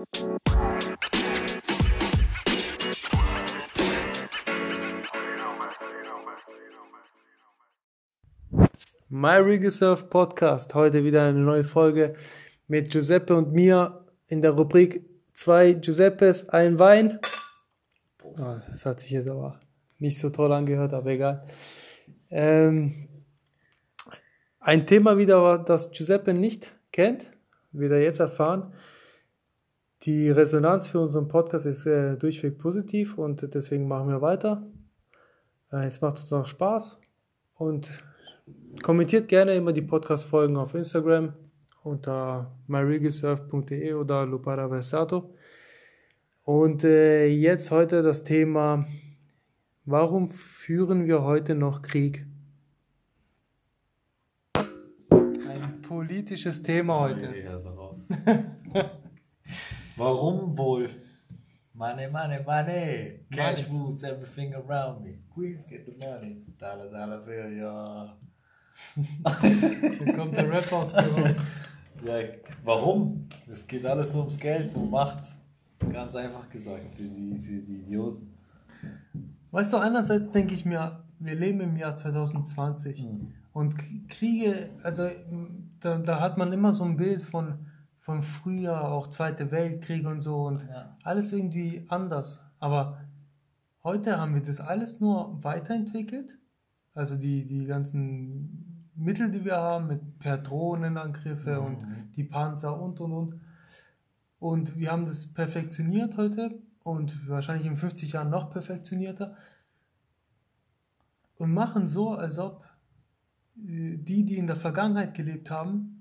My Reserve Podcast. Heute wieder eine neue Folge mit Giuseppe und mir in der Rubrik zwei Giuseppes, ein Wein. Oh, das hat sich jetzt aber nicht so toll angehört, aber egal. Ähm, ein Thema wieder, das Giuseppe nicht kennt, wird er jetzt erfahren. Die Resonanz für unseren Podcast ist äh, durchweg positiv und deswegen machen wir weiter. Äh, es macht uns auch Spaß und Kommentiert gerne immer die Podcast-Folgen auf Instagram unter myregisurf.de oder Lupara Versato. Und äh, jetzt heute das Thema, warum führen wir heute noch Krieg? Ein politisches Thema heute. warum wohl? Money, money, money. Cash rules everything around me. Queens get the money. Dollar, dollar bill, ja. Hier kommt der Rap aus dir raus. Ja, warum? Es geht alles nur ums Geld und Macht. Ganz einfach gesagt, für die, für die Idioten. Weißt du, einerseits denke ich mir, wir leben im Jahr 2020 mhm. und Kriege, also da, da hat man immer so ein Bild von, von früher, auch Zweite Weltkrieg und so und ja. alles irgendwie anders. Aber heute haben wir das alles nur weiterentwickelt. Also die, die ganzen Mittel, die wir haben, mit per Drohnenangriffe mhm. und die Panzer und und und. Und wir haben das perfektioniert heute und wahrscheinlich in 50 Jahren noch perfektionierter. Und machen so, als ob äh, die, die in der Vergangenheit gelebt haben,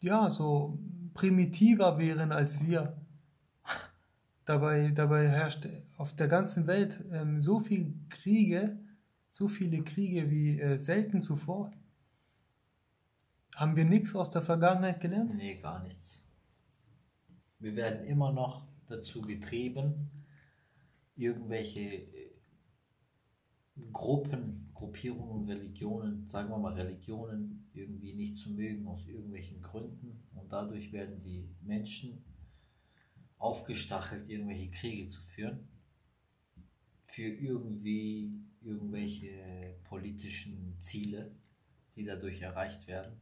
ja, so primitiver wären als wir. Dabei, dabei herrscht auf der ganzen Welt ähm, so viel Kriege, so viele Kriege wie äh, selten zuvor. Haben wir nichts aus der Vergangenheit gelernt? Nee, gar nichts. Wir werden immer noch dazu getrieben, irgendwelche äh, Gruppen, Gruppierungen, Religionen, sagen wir mal Religionen, irgendwie nicht zu mögen aus irgendwelchen Gründen. Und dadurch werden die Menschen aufgestachelt, irgendwelche Kriege zu führen. Für irgendwie irgendwelche politischen Ziele, die dadurch erreicht werden.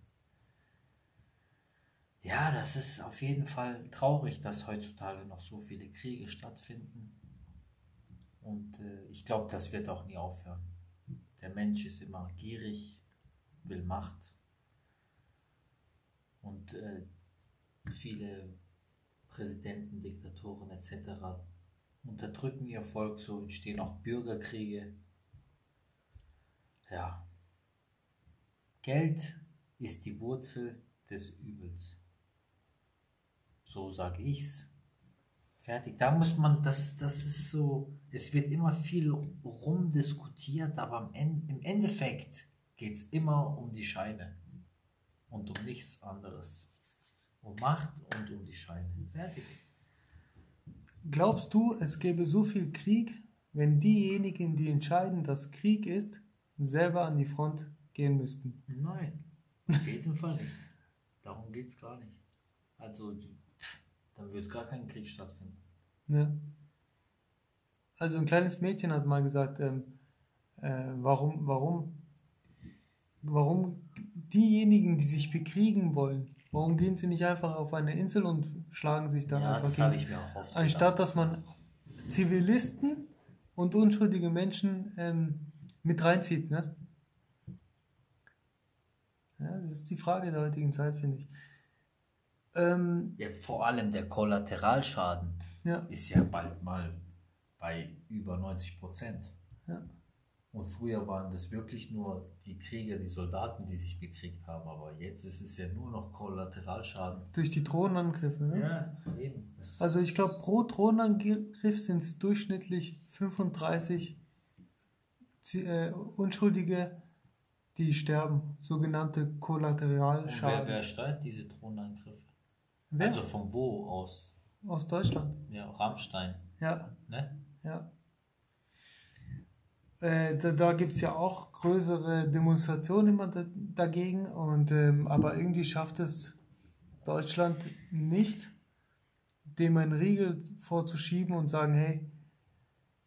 Ja, das ist auf jeden Fall traurig, dass heutzutage noch so viele Kriege stattfinden. Und äh, ich glaube, das wird auch nie aufhören. Der Mensch ist immer gierig, will Macht. Und äh, viele Präsidenten, Diktatoren etc. unterdrücken ihr Volk, so entstehen auch Bürgerkriege. Ja. Geld ist die Wurzel des Übels. So sage ich's. Fertig. Da muss man, das, das ist so, es wird immer viel rumdiskutiert, aber im Endeffekt geht es immer um die Scheine und um nichts anderes. Um Macht und um die Scheine. Fertig. Glaubst du, es gäbe so viel Krieg, wenn diejenigen, die entscheiden, dass Krieg ist, selber an die Front gehen müssten. Nein, auf jeden Fall nicht. Darum geht es gar nicht. Also, dann wird gar kein Krieg stattfinden. Ja. Also ein kleines Mädchen hat mal gesagt, ähm, äh, warum, warum, warum diejenigen, die sich bekriegen wollen, warum gehen sie nicht einfach auf eine Insel und schlagen sich dann ja, einfach das ich mir auch oft Anstatt dass man Zivilisten und unschuldige Menschen ähm, mit reinzieht. Ne? Ja, das ist die Frage der heutigen Zeit, finde ich. Ähm, ja, vor allem der Kollateralschaden ja. ist ja bald mal bei über 90 Prozent. Ja. Und früher waren das wirklich nur die Krieger, die Soldaten, die sich bekriegt haben. Aber jetzt ist es ja nur noch Kollateralschaden. Durch die Drohnenangriffe, ne? Ja, eben. Das also ich glaube, pro Drohnenangriff sind es durchschnittlich 35 äh, Unschuldige, die sterben, sogenannte Kollateralschaden. Und wer, wer steuert diese Drohnenangriffe? Wer? Also von wo aus? Aus Deutschland. Ja, Rammstein. Ja. Ne? Ja. Äh, da da gibt es ja auch größere Demonstrationen immer da, dagegen, und, ähm, aber irgendwie schafft es Deutschland nicht, dem einen Riegel vorzuschieben und sagen, hey,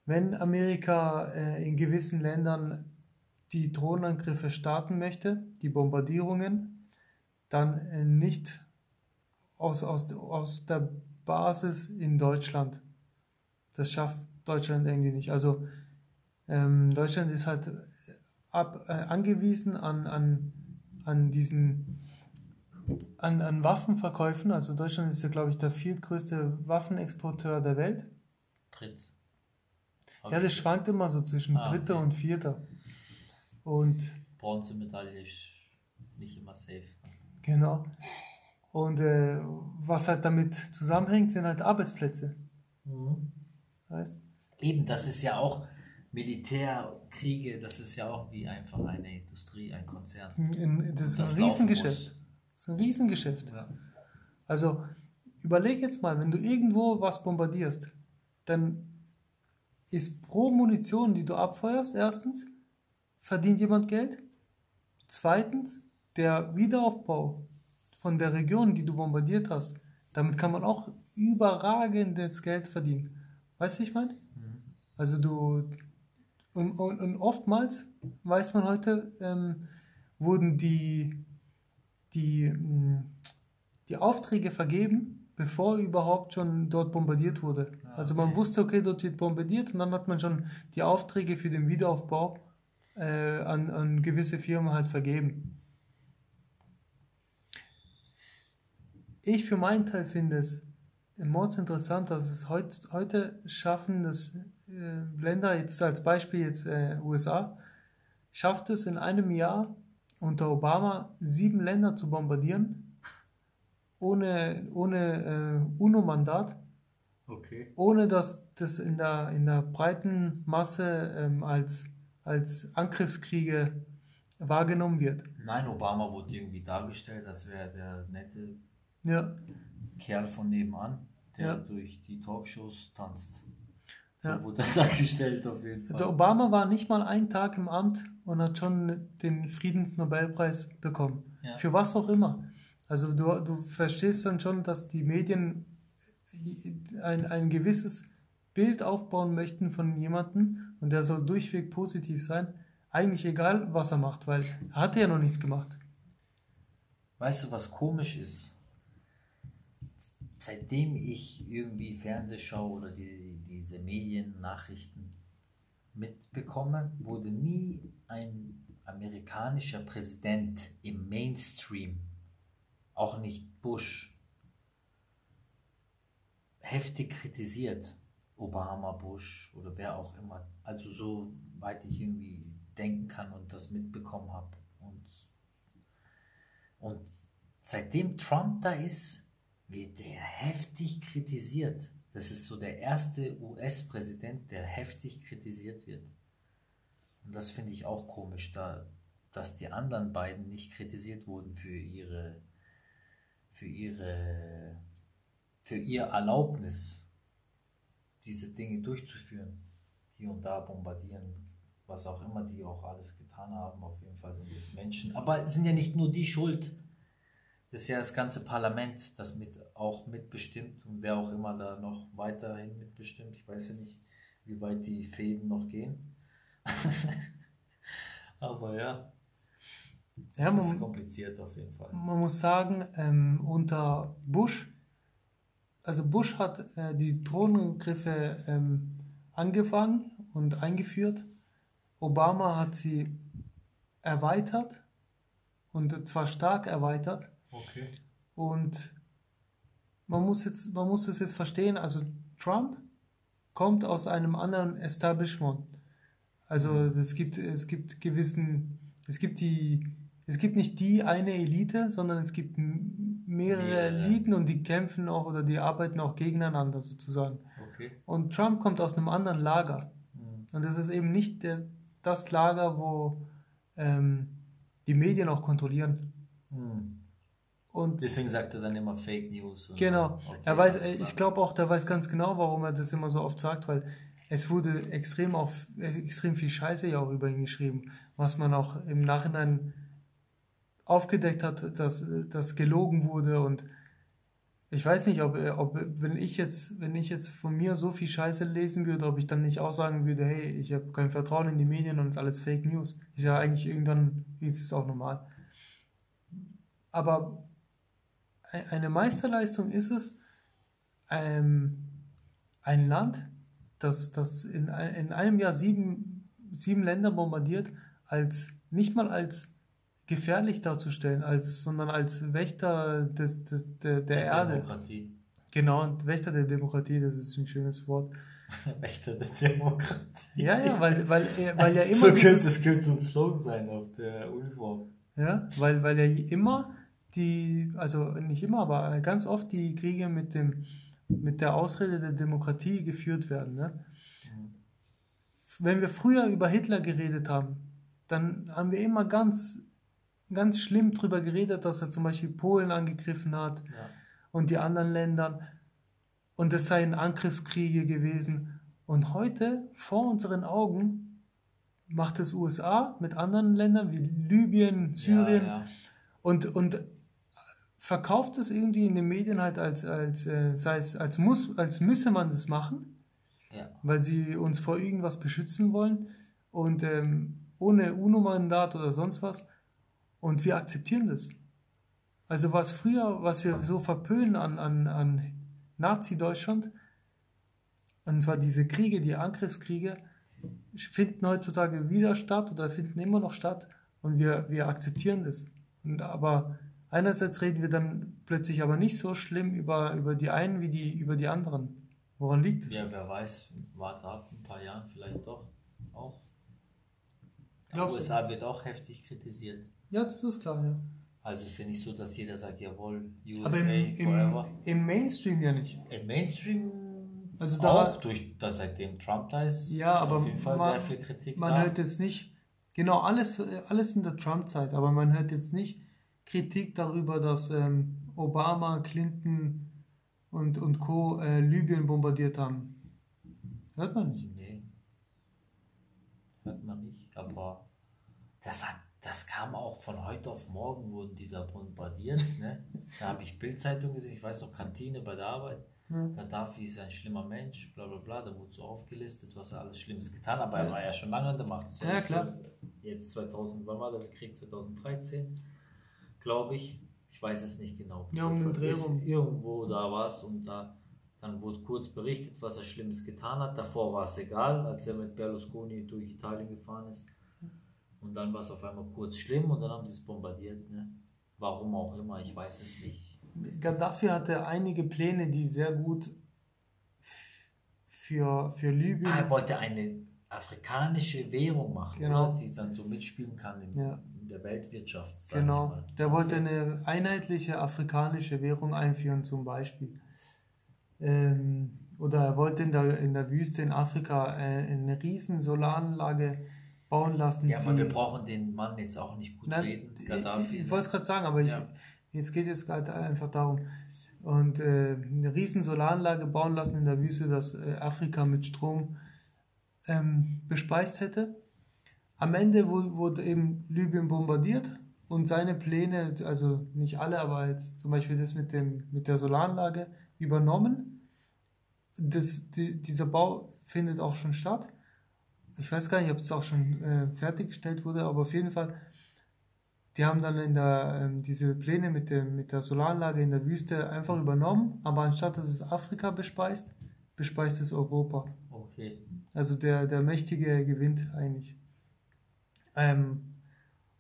wenn Amerika äh, in gewissen Ländern die Drohnenangriffe starten möchte, die Bombardierungen, dann äh, nicht aus, aus, aus der Basis in Deutschland. Das schafft Deutschland irgendwie nicht. Also ähm, Deutschland ist halt ab, äh, angewiesen an, an, an diesen an, an Waffenverkäufen. Also Deutschland ist ja, glaube ich, der viertgrößte Waffenexporteur der Welt. Dritt. Ja, das schwankt immer so zwischen Ah, dritter okay. und vierter. Und Bronzemedaille ist nicht immer safe. genau. Und äh, was halt damit zusammenhängt, sind halt Arbeitsplätze. Weißt? Eben, das ist ja auch Militärkriege, das ist ja auch wie einfach eine Industrie, ein Konzern. In, das ist Das ein Riesengeschäft. Das ist ein Riesengeschäft. Ja. Also überleg jetzt mal, wenn du irgendwo was bombardierst, dann ist pro Munition, die du abfeuerst, erstens, verdient jemand Geld. Zweitens, der Wiederaufbau von der Region, die du bombardiert hast, damit kann man auch überragendes Geld verdienen. Weißt du, ich meine? Also du, und, und, und oftmals, weiß man heute, ähm, wurden die, die, mh, die Aufträge vergeben, bevor überhaupt schon dort bombardiert wurde. Also man okay. wusste, okay, dort wird bombardiert und dann hat man schon die Aufträge für den Wiederaufbau äh, an, an gewisse Firmen halt vergeben. Ich für meinen Teil finde es mords interessant, dass es heut, heute schaffen, dass äh, Länder, jetzt als Beispiel jetzt äh, USA, schafft es in einem Jahr unter Obama sieben Länder zu bombardieren, ohne, ohne äh, UNO-Mandat, Okay. ohne dass das in der, in der breiten Masse ähm, als, als Angriffskriege wahrgenommen wird. Nein, Obama wurde irgendwie dargestellt, als wäre der nette Ja, Kerl von nebenan, der Ja. durch die Talkshows tanzt. So Ja. wurde dargestellt auf jeden Fall. Also Obama war nicht mal einen Tag im Amt und hat schon den Friedensnobelpreis bekommen. Ja. Für was auch immer. Also du, du verstehst dann schon, dass die Medien ein, ein gewisses Bild aufbauen möchten von jemandem und der soll durchweg positiv sein. Eigentlich egal, was er macht, weil er hat ja noch nichts gemacht. Weißt du, was komisch ist? Seitdem ich irgendwie Fernsehschau oder die, diese Mediennachrichten mitbekomme, wurde nie ein amerikanischer Präsident im Mainstream, auch nicht Bush, heftig kritisiert. Obama, Bush oder wer auch immer. Also so weit ich irgendwie denken kann und das mitbekommen habe. Und und seitdem Trump da ist, wird der heftig kritisiert. Das ist so der erste US-Präsident, der heftig kritisiert wird. Und das finde ich auch komisch, da, dass die anderen beiden nicht kritisiert wurden für ihre, für ihre, für ihr Erlaubnis, diese Dinge durchzuführen. Hier und da bombardieren, was auch immer die auch alles getan haben. Auf jeden Fall sind es Menschen. Aber es sind ja nicht nur die schuld. Ist ja das ganze Parlament, das mit, auch mitbestimmt und wer auch immer da noch weiterhin mitbestimmt. Ich weiß ja nicht, wie weit die Fäden noch gehen. Aber ja, Ja, das ist man, kompliziert auf jeden Fall. man muss sagen, ähm, unter Bush, also Bush hat äh, die Drohnenangriffe ähm, angefangen und eingeführt. Obama hat sie erweitert und zwar stark erweitert. Okay. Und man muss jetzt, man muss es jetzt verstehen, also Trump kommt aus einem anderen Establishment. Also es gibt, es gibt gewissen, es gibt die, es gibt nicht die eine Elite, sondern es gibt mehrere Mehrere. Eliten und die kämpfen auch oder die arbeiten auch gegeneinander sozusagen. Okay. Und Trump kommt aus einem anderen Lager. Mhm. Und das ist eben nicht der, das Lager, wo ähm, die Medien auch kontrollieren. Mhm. Und Deswegen sagt er dann immer Fake News. Genau. Okay, er weiß, ich glaube auch, der weiß ganz genau, warum er das immer so oft sagt, weil es wurde extrem auf äh, extrem viel Scheiße ja auch über ihn geschrieben, was man auch im Nachhinein aufgedeckt hat, dass das gelogen wurde und Ich weiß nicht, ob, ob wenn ich jetzt, wenn ich jetzt von mir so viel Scheiße lesen würde, ob ich dann nicht auch sagen würde, hey, ich habe kein Vertrauen in die Medien und es ist alles Fake News. Ist ja eigentlich irgendwann ist es auch normal. Aber eine Meisterleistung ist es, ähm, ein Land, das, das in, in einem Jahr sieben, sieben Länder bombardiert, als nicht mal als gefährlich darzustellen, als, sondern als Wächter des, des, der, der, Erde. Demokratie. Genau, und Wächter der Demokratie, das ist ein schönes Wort. Wächter der Demokratie. Ja, ja, weil, weil, weil ja immer. so könnte, das könnte so ein Slogan sein auf der Uniform. Ja, weil, weil ja immer die, also nicht immer, aber ganz oft die Kriege mit dem, mit der Ausrede der Demokratie geführt werden. Ne? Mhm. Wenn wir früher über Hitler geredet haben, dann haben wir immer ganz ganz schlimm drüber geredet, dass er zum Beispiel Polen angegriffen hat ja. und die anderen Länder. Und das seien Angriffskriege gewesen. Und heute, vor unseren Augen, macht es USA mit anderen Ländern wie Libyen, Syrien ja, ja. Und, und verkauft es irgendwie in den Medien halt als, als, äh, sei es, als, muss, als müsse man das machen, weil sie uns vor irgendwas beschützen wollen und ähm, ohne UNO-Mandat oder sonst was. Und wir akzeptieren das. Also was früher, was wir so verpönen an, an, an Nazi-Deutschland, und zwar diese Kriege, die Angriffskriege, finden heutzutage wieder statt oder finden immer noch statt und wir, wir akzeptieren das. Und aber einerseits reden wir dann plötzlich aber nicht so schlimm über, über die einen wie die, über die anderen. Woran liegt es? Ja, wer weiß, warte ab, ein paar Jahren vielleicht doch auch. Die USA wird auch heftig kritisiert. Ja, das ist klar, ja. Also es ist ja nicht so, dass jeder sagt, jawohl, USA Aber im, forever. Im, Mainstream ja nicht. Im Mainstream also da, auch durch, dass seitdem Trump da ist, ja, ist aber auf jeden Fall man, sehr viel Kritik Man da. hört jetzt nicht, genau, alles, alles in der Trump-Zeit, aber man hört jetzt nicht Kritik darüber, dass ähm, Obama, Clinton und, und Co. Äh, Libyen bombardiert haben. Hört man nicht. Nee. Hört man nicht, aber das hat das kam auch von heute auf morgen, wurden die da bombardiert. Ne? Da habe ich Bildzeitung gesehen, ich weiß noch, Kantine bei der Arbeit. Mhm. Gaddafi ist ein schlimmer Mensch, bla bla bla, da wurde so aufgelistet, was er alles Schlimmes getan hat, aber er war ja schon lange an der Macht. Ja, ja klar. So, jetzt 2000, wann war der Krieg? 2013, glaube ich. Ich weiß es nicht genau. Ja, um. Irgendwo da war es und da, dann wurde kurz berichtet, was er Schlimmes getan hat. Davor war es egal, als er mit Berlusconi durch Italien gefahren ist. Und dann war es auf einmal kurz schlimm und dann haben sie es bombardiert. Ne? Warum auch immer, ich weiß es nicht. Gaddafi hatte einige Pläne, die sehr gut für, für Libyen. Ah, er wollte eine afrikanische Währung machen, genau. die dann so mitspielen kann in, ja. Der Weltwirtschaft. Genau, der wollte eine einheitliche afrikanische Währung einführen, zum Beispiel. Ähm, oder er wollte in der, in der Wüste in Afrika äh, eine riesen Solaranlage bauen lassen. Ja, aber wir brauchen den Mann jetzt auch nicht gut na, reden. Gaddafi, ich, ich wollte es gerade sagen, aber ja. ich, es geht jetzt gerade einfach darum. Und äh, eine riesen Solaranlage bauen lassen in der Wüste, dass äh, Afrika mit Strom ähm, bespeist hätte. Am Ende wurde, eben Libyen bombardiert und seine Pläne, also nicht alle, aber jetzt zum Beispiel das mit, dem, mit der Solaranlage übernommen. Das, die, dieser Bau findet auch schon statt ich weiß gar nicht, ob es auch schon äh, fertiggestellt wurde, aber auf jeden Fall, die haben dann in der, ähm, diese Pläne mit, dem, mit der Solaranlage in der Wüste einfach übernommen, aber anstatt dass es Afrika bespeist, bespeist es Europa. Okay. Also der, der Mächtige gewinnt eigentlich. Ähm,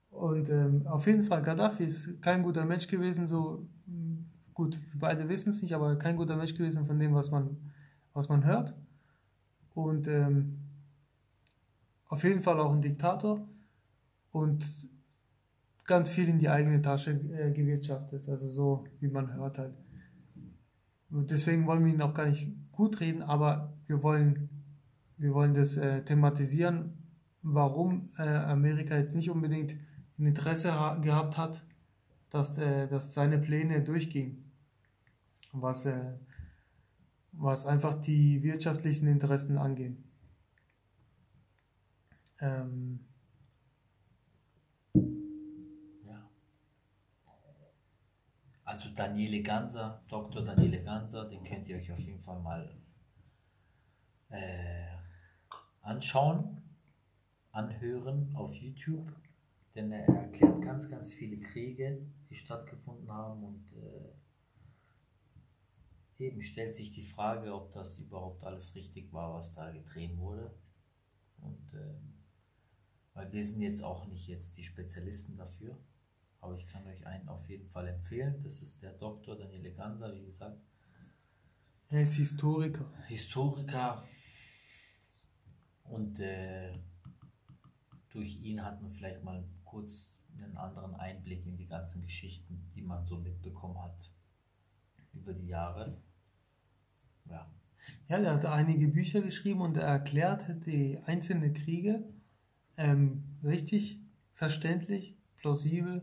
und ähm, auf jeden Fall, Gaddafi ist kein guter Mensch gewesen, so gut, beide wissen es nicht, aber kein guter Mensch gewesen von dem, was man, was man hört. Und ähm, auf jeden Fall auch ein Diktator und ganz viel in die eigene Tasche äh, gewirtschaftet, also so wie man hört halt. Deswegen wollen wir ihn auch gar nicht gut reden, aber wir wollen, wir wollen das äh, thematisieren, warum äh, Amerika jetzt nicht unbedingt ein Interesse gehabt hat, dass, äh, dass seine Pläne durchgingen. Was, äh, was einfach die wirtschaftlichen Interessen angehen. Ähm, ja. Also Daniele Ganser, Dr. Daniele Ganser, den könnt ihr euch auf jeden Fall mal äh, anschauen, anhören auf YouTube, denn er erklärt ganz, ganz viele Kriege, die stattgefunden haben und äh, eben stellt sich die Frage, ob das überhaupt alles richtig war, was da getreten wurde. Und ähm, weil wir sind jetzt auch nicht jetzt die Spezialisten dafür, aber ich kann euch einen auf jeden Fall empfehlen. Das ist der Dr. Daniele Ganser, wie gesagt. Er ist Historiker. Historiker. Und äh, durch ihn hat man vielleicht mal kurz einen anderen Einblick in die ganzen Geschichten, die man so mitbekommen hat über die Jahre. Ja. Ja, er hat einige Bücher geschrieben und er erklärt die einzelnen Kriege ähm, richtig verständlich, plausibel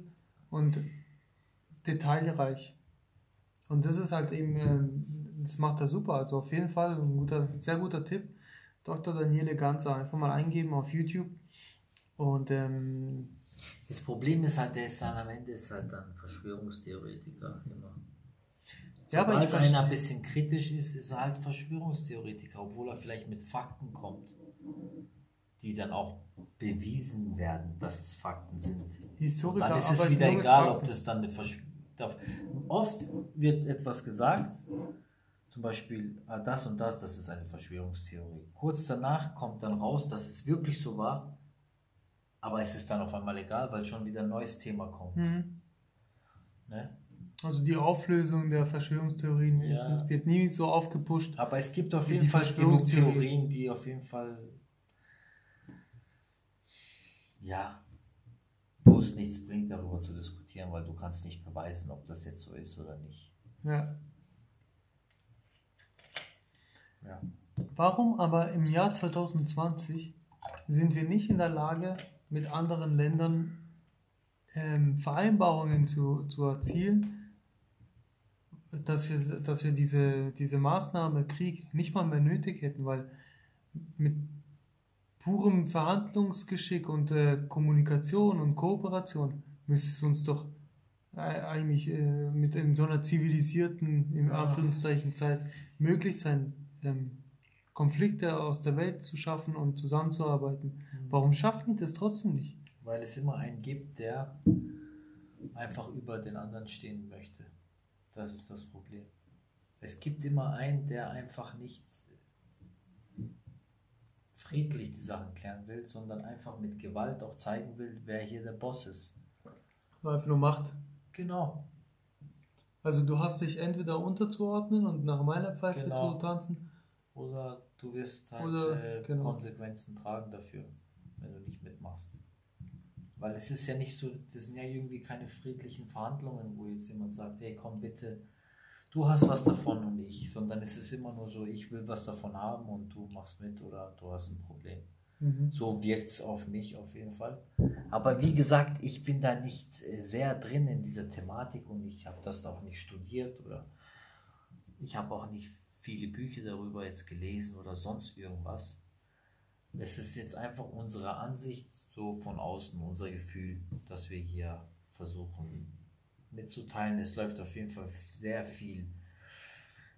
und detailreich. Und das ist halt eben, ähm, das macht er super. Also auf jeden Fall ein guter, sehr guter Tipp. Dr. Daniele Ganzer einfach mal eingeben auf YouTube. Und ähm, Das Problem ist halt, der ist dann am Ende ist halt dann Verschwörungstheoretiker immer. Ja, aber ich Sobald einer ein bisschen kritisch ist, ist er halt Verschwörungstheoretiker, obwohl er vielleicht mit Fakten kommt, die dann auch bewiesen werden, dass es Fakten sind. Historiker dann ist es wieder egal, ob das dann eine Verschwörung. Oft wird etwas gesagt, zum Beispiel ah, das und das, das ist eine Verschwörungstheorie. Kurz danach kommt dann raus, dass es wirklich so war, aber es ist dann auf einmal egal, weil schon wieder ein neues Thema kommt. Mhm. Ne? Also die Auflösung der Verschwörungstheorien ist, Ja. wird nie so aufgepusht. Aber es gibt auf jeden Fall genug Verschwörungstheorie. Theorien, die auf jeden Fall, ja, wo es nichts bringt, darüber zu diskutieren, weil du kannst nicht beweisen, ob das jetzt so ist oder nicht. Ja. Ja. Warum aber im Jahr 2020 sind wir nicht in der Lage, mit anderen Ländern ähm, Vereinbarungen zu, zu erzielen, dass wir, dass wir diese, diese Maßnahme Krieg nicht mal mehr nötig hätten, weil mit purem Verhandlungsgeschick und äh, Kommunikation und Kooperation müsste es uns doch äh, eigentlich äh, mit in so einer zivilisierten, in. Anführungszeichen, Zeit möglich sein, ähm, Konflikte aus der Welt zu schaffen und zusammenzuarbeiten. Warum schaffen die das trotzdem nicht? Weil es immer einen gibt, der einfach über den anderen stehen möchte. Das ist das Problem. Es gibt immer einen, der einfach nicht friedlich die Sachen klären will, sondern einfach mit Gewalt auch zeigen will, wer hier der Boss ist. Einfach nur Macht. Genau. Also du hast dich entweder unterzuordnen und nach meiner Pfeife Genau. zu tanzen. Oder du wirst halt Oder, äh, genau. Konsequenzen tragen dafür, wenn du nicht mitmachst. Weil es ist ja nicht so, das sind ja irgendwie keine friedlichen Verhandlungen, wo jetzt jemand sagt, hey komm bitte, du hast was davon und ich, sondern es ist immer nur so, ich will was davon haben und du machst mit oder du hast ein Problem. Mhm. So wirkt es auf mich auf jeden Fall. Aber wie gesagt, ich bin da nicht äh, sehr drin in dieser Thematik und ich habe das auch nicht studiert oder ich habe auch nicht viele Bücher darüber jetzt gelesen oder sonst irgendwas. Es ist jetzt einfach unsere Ansicht so von außen, unser Gefühl, dass wir hier versuchen mitzuteilen. Es läuft auf jeden Fall sehr viel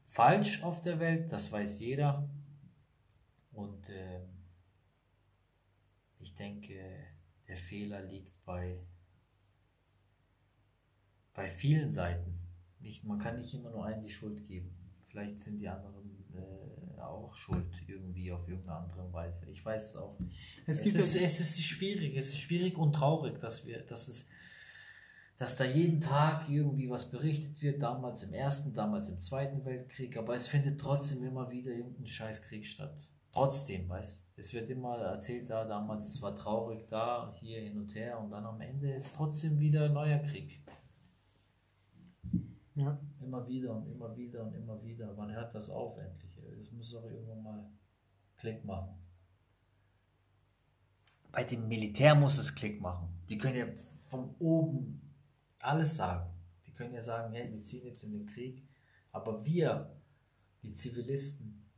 falsch auf der Welt, das weiß jeder. Und ähm, ich denke, der Fehler liegt bei, bei vielen Seiten. Nicht, man kann nicht immer nur einen die Schuld geben. Vielleicht sind die anderen äh, auch schuld irgendwie auf irgendeine andere Weise. Ich weiß es auch nicht. Es Es, ist, es ist schwierig, es ist schwierig und traurig, dass wir, dass es, dass da jeden Tag irgendwie was berichtet wird, damals im Ersten, damals im Zweiten Weltkrieg, aber es findet trotzdem immer wieder irgendein Scheißkrieg statt. Trotzdem, weißt es wird immer erzählt, da damals, es war traurig, da, hier, hin und her und dann am Ende ist trotzdem wieder ein neuer Krieg. Ja. Immer wieder und immer wieder und immer wieder. Wann hört das auf endlich? Das muss doch irgendwann mal Klick machen. Bei dem Militär muss es Klick machen. Die können ja von oben alles sagen. Die können ja sagen, hey, wir ziehen jetzt in den Krieg. Aber wir, die Zivilisten,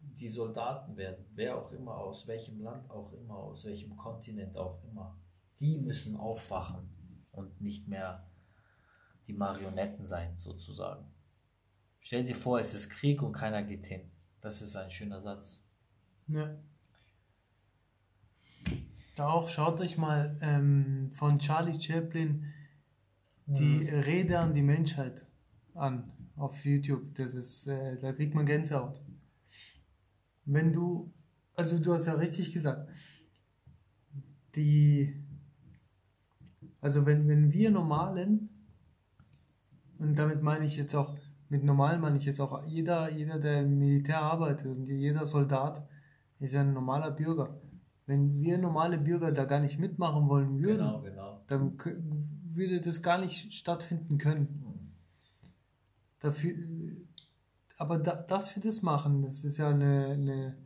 die Soldaten werden, wer auch immer, aus welchem Land auch immer, aus welchem Kontinent auch immer, die müssen aufwachen und nicht mehr die Marionetten sein, sozusagen. Stell dir vor, es ist Krieg und keiner geht hin. Das ist ein schöner Satz. Ja. Da auch, schaut euch mal ähm, von Charlie Chaplin die Rede an die Menschheit an auf YouTube. Das ist, äh, da kriegt man Gänsehaut. Wenn du, also du hast ja richtig gesagt, die, also wenn, wenn wir Normalen, und damit meine ich jetzt auch, mit normal meine ich jetzt auch jeder, jeder, der im Militär arbeitet und jeder Soldat ist ja ein normaler Bürger. Wenn wir normale Bürger da gar nicht mitmachen wollen würden, Genau, genau. dann würde das gar nicht stattfinden können. Dafür, aber da, dass wir das machen, das ist ja eine, eine,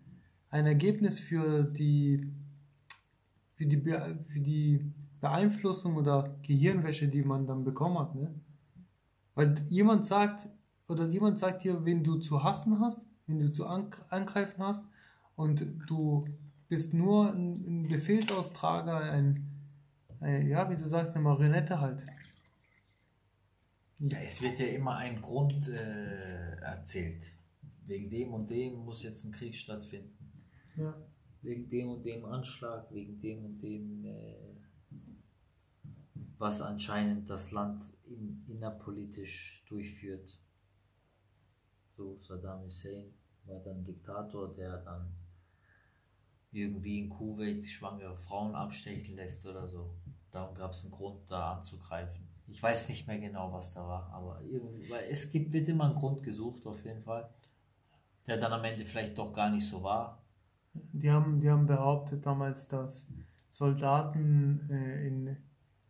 ein Ergebnis für die, für, die, für die Beeinflussung oder Gehirnwäsche, die man dann bekommen hat. Ne? Weil jemand sagt, oder jemand sagt dir, wen du zu hassen hast, wen du zu an, angreifen hast, und du bist nur ein, ein Befehlsaustrager, ein, ein, ja, wie du sagst, eine Marionette halt. Ja, es wird ja immer ein Grund äh, erzählt. Wegen dem und dem muss jetzt ein Krieg stattfinden. Ja. Wegen dem und dem Anschlag, wegen dem und dem, äh, was anscheinend das Land in, innerpolitisch durchführt. So, Saddam Hussein war dann Diktator, der dann irgendwie in Kuwait schwangere Frauen abstechen lässt oder so. Darum gab es einen Grund, da anzugreifen. Ich weiß nicht mehr genau, was da war, aber irgendwie, weil es gibt, wird immer ein Grund gesucht, auf jeden Fall, der dann am Ende vielleicht doch gar nicht so war. Die haben, die haben behauptet damals, dass Soldaten äh, in,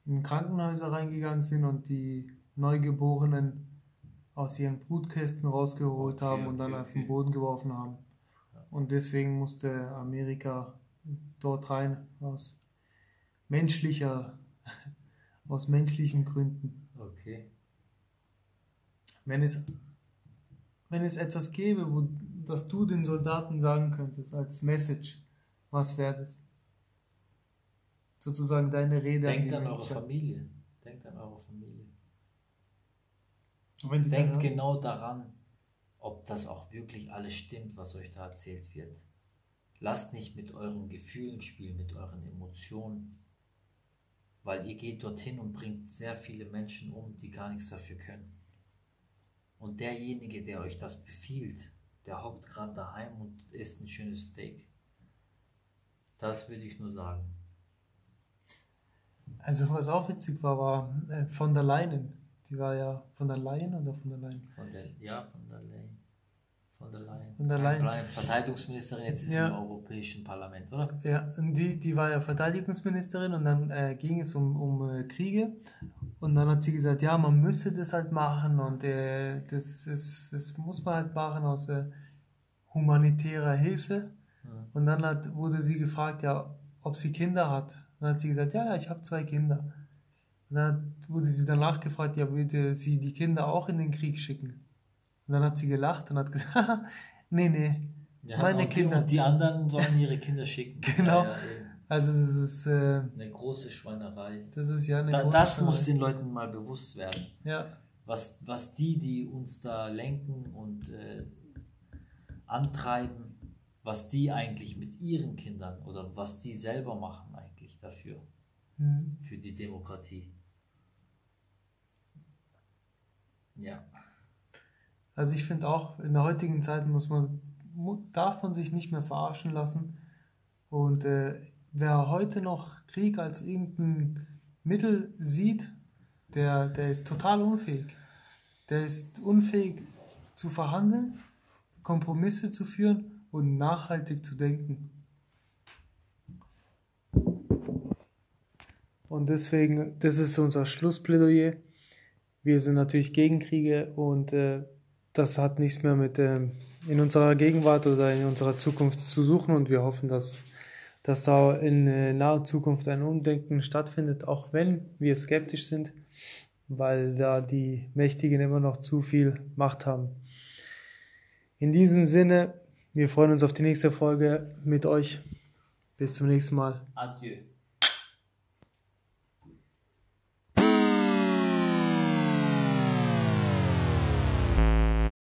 in Krankenhäuser reingegangen sind und die Neugeborenen aus ihren Brutkästen rausgeholt Okay, haben und dann okay, auf den okay. Boden geworfen haben. Und deswegen musste Amerika dort rein, aus menschlicher, aus menschlichen Gründen. Okay. Wenn es, wenn es etwas gäbe, wo, das du den Soldaten sagen könntest als Message, was wäre das? Sozusagen deine Rede an Denkt die an eure. Familie. Denkt an eure Familie. Denkt genau daran, ob das auch wirklich alles stimmt, was euch da erzählt wird. Lasst nicht mit euren Gefühlen spielen, mit euren Emotionen. Weil ihr geht dorthin und bringt sehr viele Menschen um, die gar nichts dafür können. Und derjenige, der euch das befiehlt, der hockt gerade daheim und isst ein schönes Steak. Das würde ich nur sagen. Also was auch witzig war, war äh, von der Leyen. Die war ja von der Leyen oder von der Leyen? Von der, ja, von der Leyen. Von der Leyen. Von der Leyen. Verteidigungsministerin, jetzt ist sie Ja. im Europäischen Parlament, oder? Ja, und die, die war ja Verteidigungsministerin und dann äh, ging es um, um äh, Kriege und dann hat sie gesagt, ja, man müsse das halt machen und äh, das, das, das muss man halt machen aus äh, humanitärer Hilfe. Ja. Und dann hat, wurde sie gefragt, ja, ob sie Kinder hat. Dann hat sie gesagt, ja, ja, ich habe zwei Kinder. Und dann wurde sie danach gefragt, ja, würde sie die Kinder auch in den Krieg schicken? Und dann hat sie gelacht und hat gesagt, nee, nee, Ja, meine Kinder. Die, die anderen sollen ihre Kinder schicken. Genau. Ja, ja, eben. Also das ist, äh, Eine große Schweinerei. das ist ja eine Da, große das muss den Leuten mal bewusst werden. Ja, Was, was die, die uns da lenken und äh, antreiben, was die eigentlich mit ihren Kindern oder was die selber machen eigentlich dafür, Mhm. für die Demokratie. Ja. Also ich finde auch, in der heutigen Zeit muss man, darf man sich nicht mehr verarschen lassen. Und äh, wer heute noch Krieg als irgendein Mittel sieht, der, der ist total unfähig. Der ist unfähig zu verhandeln, Kompromisse zu führen und nachhaltig zu denken. Und deswegen, das ist unser Schlussplädoyer. Wir sind natürlich gegen Kriege und äh, das hat nichts mehr mit ähm, in unserer Gegenwart oder in unserer Zukunft zu suchen und wir hoffen, dass, dass da in äh, naher Zukunft ein Umdenken stattfindet, auch wenn wir skeptisch sind, weil da die Mächtigen immer noch zu viel Macht haben. In diesem Sinne, wir freuen uns auf die nächste Folge mit euch. Bis zum nächsten Mal. Adieu.